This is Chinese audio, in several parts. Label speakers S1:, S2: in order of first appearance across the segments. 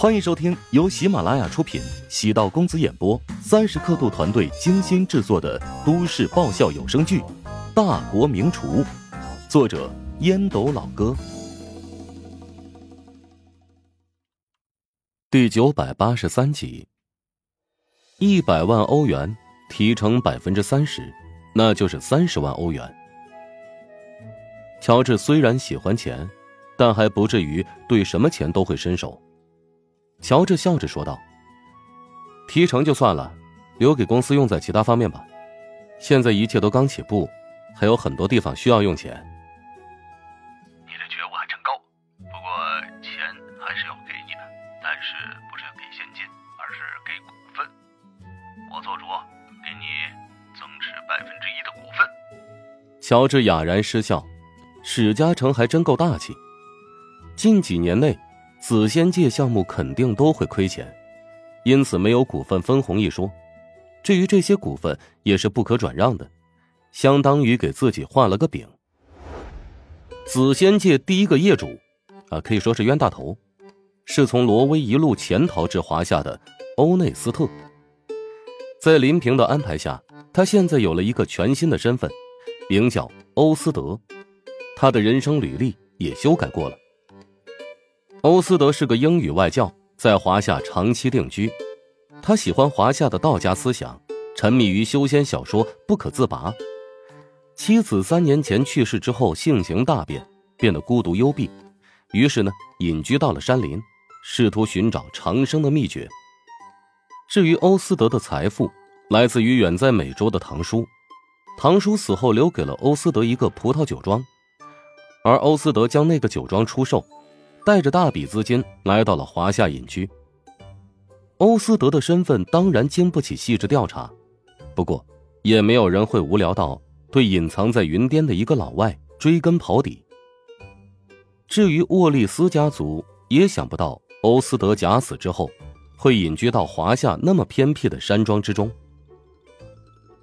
S1: 欢迎收听由喜马拉雅出品、喜道公子演播、三十刻度团队精心制作的都市爆笑有声剧《大国名厨》，作者烟斗老哥，第九百八十三集。一百万欧元提成百分之三十，那就是三十万欧元。乔治虽然喜欢钱，但还不至于对什么钱都会伸手。乔治笑着说道：“提成就算了，留给公司用在其他方面吧。现在一切都刚起步，还有很多地方需要用钱。”
S2: 你的觉悟还真高，不过钱还是要给你的，但是不是给现金，而是给股份。我做主，给你增持百分之一的股份。
S1: 乔治哑然失笑，史嘉诚还真够大气。近几年内。紫仙界项目肯定都会亏钱，因此没有股份分红一说。至于这些股份也是不可转让的，相当于给自己画了个饼。紫仙界第一个业主，啊，可以说是冤大头，是从挪威一路潜逃至华夏的欧内斯特。在林平的安排下，他现在有了一个全新的身份，名叫欧斯德。他的人生履历也修改过了。欧斯德是个英语外教，在华夏长期定居。他喜欢华夏的道家思想，沉迷于修仙小说不可自拔。妻子三年前去世之后，性情大变，变得孤独幽闭，于是呢，隐居到了山林，试图寻找长生的秘诀。至于欧斯德的财富，来自于远在美洲的堂叔。堂叔死后留给了欧斯德一个葡萄酒庄，而欧斯德将那个酒庄出售。带着大笔资金来到了华夏隐居。欧斯德的身份当然经不起细致调查，不过也没有人会无聊到对隐藏在云巅的一个老外追根刨底。至于沃利斯家族，也想不到欧斯德假死之后会隐居到华夏那么偏僻的山庄之中。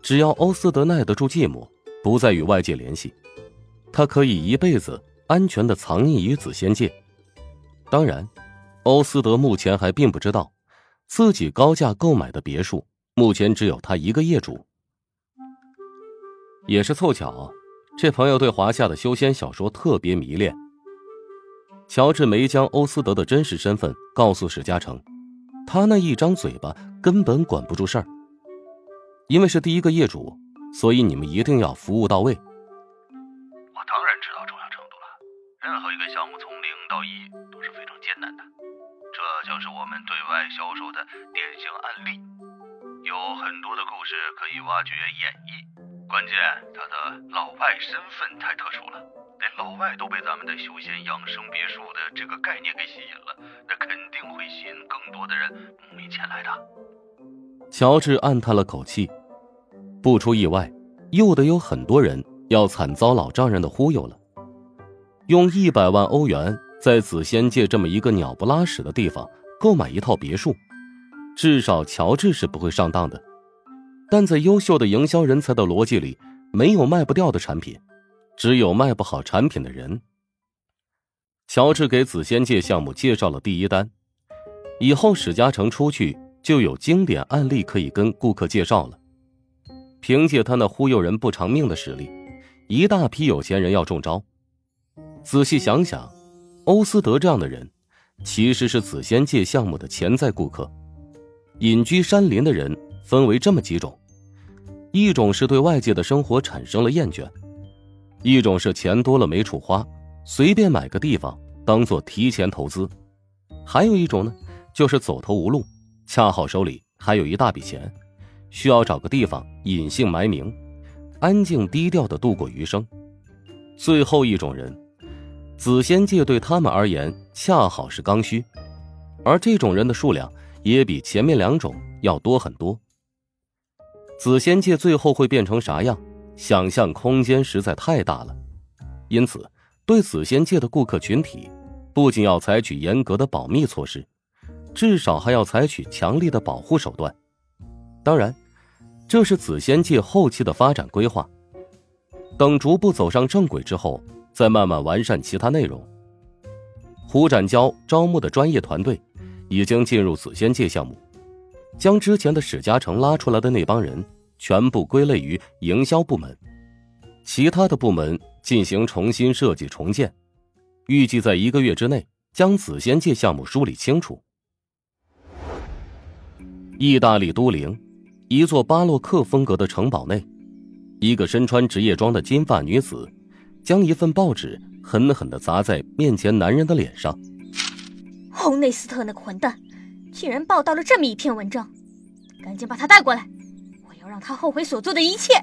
S1: 只要欧斯德耐得住寂寞，不再与外界联系，他可以一辈子安全的藏匿于紫仙界。当然，欧斯德目前还并不知道，自己高价购买的别墅目前只有他一个业主。也是凑巧，这朋友对华夏的修仙小说特别迷恋。乔治没将欧斯德的真实身份告诉史嘉诚，他那一张嘴巴根本管不住事儿。因为是第一个业主，所以你们一定要服务到位。
S2: 典型案例，有很多的故事可以挖掘演绎。关键他的老外身份太特殊了，连老外都被咱们的休闲养生别墅的这个概念给吸引了，那肯定会吸引更多的人慕名前来的。
S1: 乔治暗叹了口气，不出意外，又得有很多人要惨遭老丈人的忽悠了。用一百万欧元。在紫仙界这么一个鸟不拉屎的地方购买一套别墅，至少乔治是不会上当的。但在优秀的营销人才的逻辑里，没有卖不掉的产品，只有卖不好产品的人。乔治给紫仙界项目介绍了第一单，以后史嘉诚出去就有经典案例可以跟顾客介绍了。凭借他那忽悠人不偿命的实力，一大批有钱人要中招。仔细想想。欧斯德这样的人，其实是紫仙界项目的潜在顾客。隐居山林的人分为这么几种：一种是对外界的生活产生了厌倦；一种是钱多了没处花，随便买个地方当做提前投资；还有一种呢，就是走投无路，恰好手里还有一大笔钱，需要找个地方隐姓埋名，安静低调的度过余生。最后一种人。紫仙界对他们而言恰好是刚需，而这种人的数量也比前面两种要多很多。紫仙界最后会变成啥样，想象空间实在太大了。因此，对紫仙界的顾客群体，不仅要采取严格的保密措施，至少还要采取强力的保护手段。当然，这是紫仙界后期的发展规划。等逐步走上正轨之后。再慢慢完善其他内容。胡展娇招募的专业团队，已经进入紫仙界项目，将之前的史嘉诚拉出来的那帮人全部归类于营销部门，其他的部门进行重新设计重建，预计在一个月之内将紫仙界项目梳理清楚。意大利都灵，一座巴洛克风格的城堡内，一个身穿职业装的金发女子，将一份报纸狠狠的砸在面前男人的脸上。
S3: 欧内斯特那个混蛋，竟然报道了这么一篇文章，赶紧把他带过来，我要让他后悔所做的一切。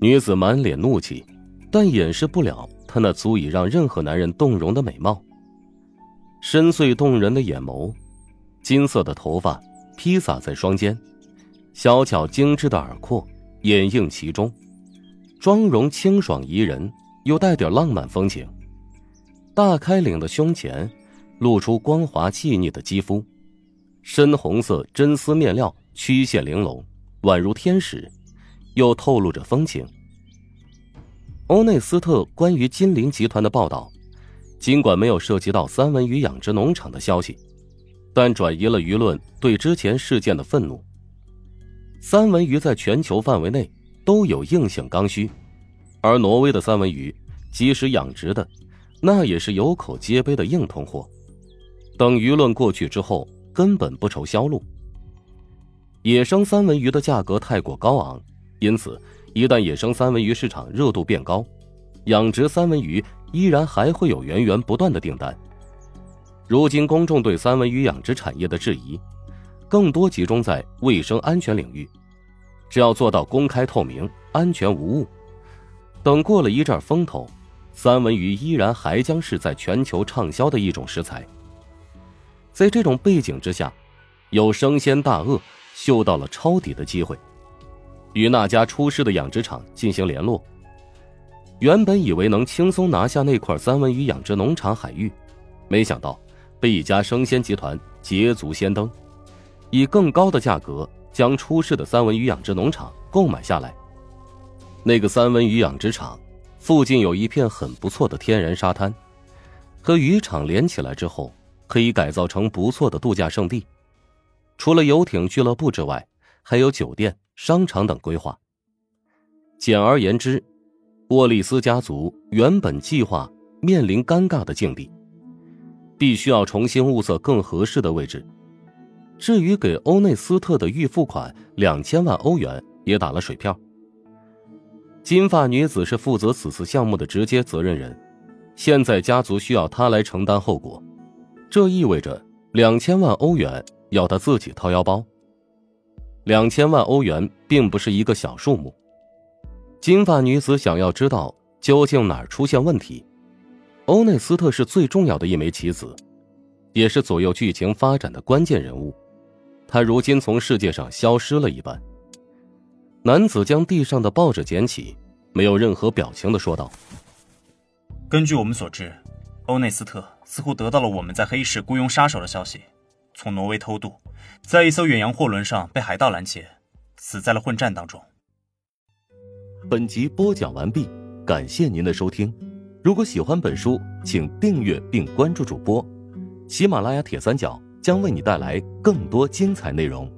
S1: 女子满脸怒气，但掩饰不了她那足以让任何男人动容的美貌。深邃动人的眼眸，金色的头发。披洒在双肩，小巧精致的耳廓掩映其中，妆容清爽宜人，又带点浪漫风情。大开领的胸前，露出光滑细腻的肌肤，深红色真丝面料，曲线玲珑，宛如天使，又透露着风情。欧内斯特关于金陵集团的报道，尽管没有涉及到三文鱼养殖农场的消息。但转移了舆论对之前事件的愤怒。三文鱼在全球范围内都有硬性刚需，而挪威的三文鱼即使养殖的，那也是有口皆碑的硬通货。等舆论过去之后，根本不愁销路。野生三文鱼的价格太过高昂，因此一旦野生三文鱼市场热度变高，养殖三文鱼依然还会有源源不断的订单。如今，公众对三文鱼养殖产业的质疑，更多集中在卫生安全领域。只要做到公开透明、安全无误，等过了一阵风头，三文鱼依然还将是在全球畅销的一种食材。在这种背景之下，有生鲜大鳄嗅到了抄底的机会，与那家出事的养殖场进行联络。原本以为能轻松拿下那块三文鱼养殖农场海域，没想到。被一家生鲜集团捷足先登，以更高的价格将出事的三文鱼养殖农场购买下来。那个三文鱼养殖场附近有一片很不错的天然沙滩，和渔场连起来之后，可以改造成不错的度假胜地。除了游艇俱乐部之外，还有酒店、商场等规划。简而言之，沃利斯家族原本计划面临尴尬的境地。必须要重新物色更合适的位置。至于给欧内斯特的预付款两千万欧元，也打了水漂。金发女子是负责此次项目的直接责任人，现在家族需要她来承担后果，这意味着两千万欧元要他自己掏腰包。两千万欧元并不是一个小数目。金发女子想要知道究竟哪儿出现问题。欧内斯特是最重要的一枚棋子，也是左右剧情发展的关键人物。他如今从世界上消失了一般。男子将地上的报纸捡起，没有任何表情的说道：“
S4: 根据我们所知，欧内斯特似乎得到了我们在黑市雇佣杀手的消息，从挪威偷渡，在一艘远洋货轮上被海盗拦截，死在了混战当中。”
S1: 本集播讲完毕，感谢您的收听。如果喜欢本书，请订阅并关注主播。喜马拉雅铁三角将为你带来更多精彩内容。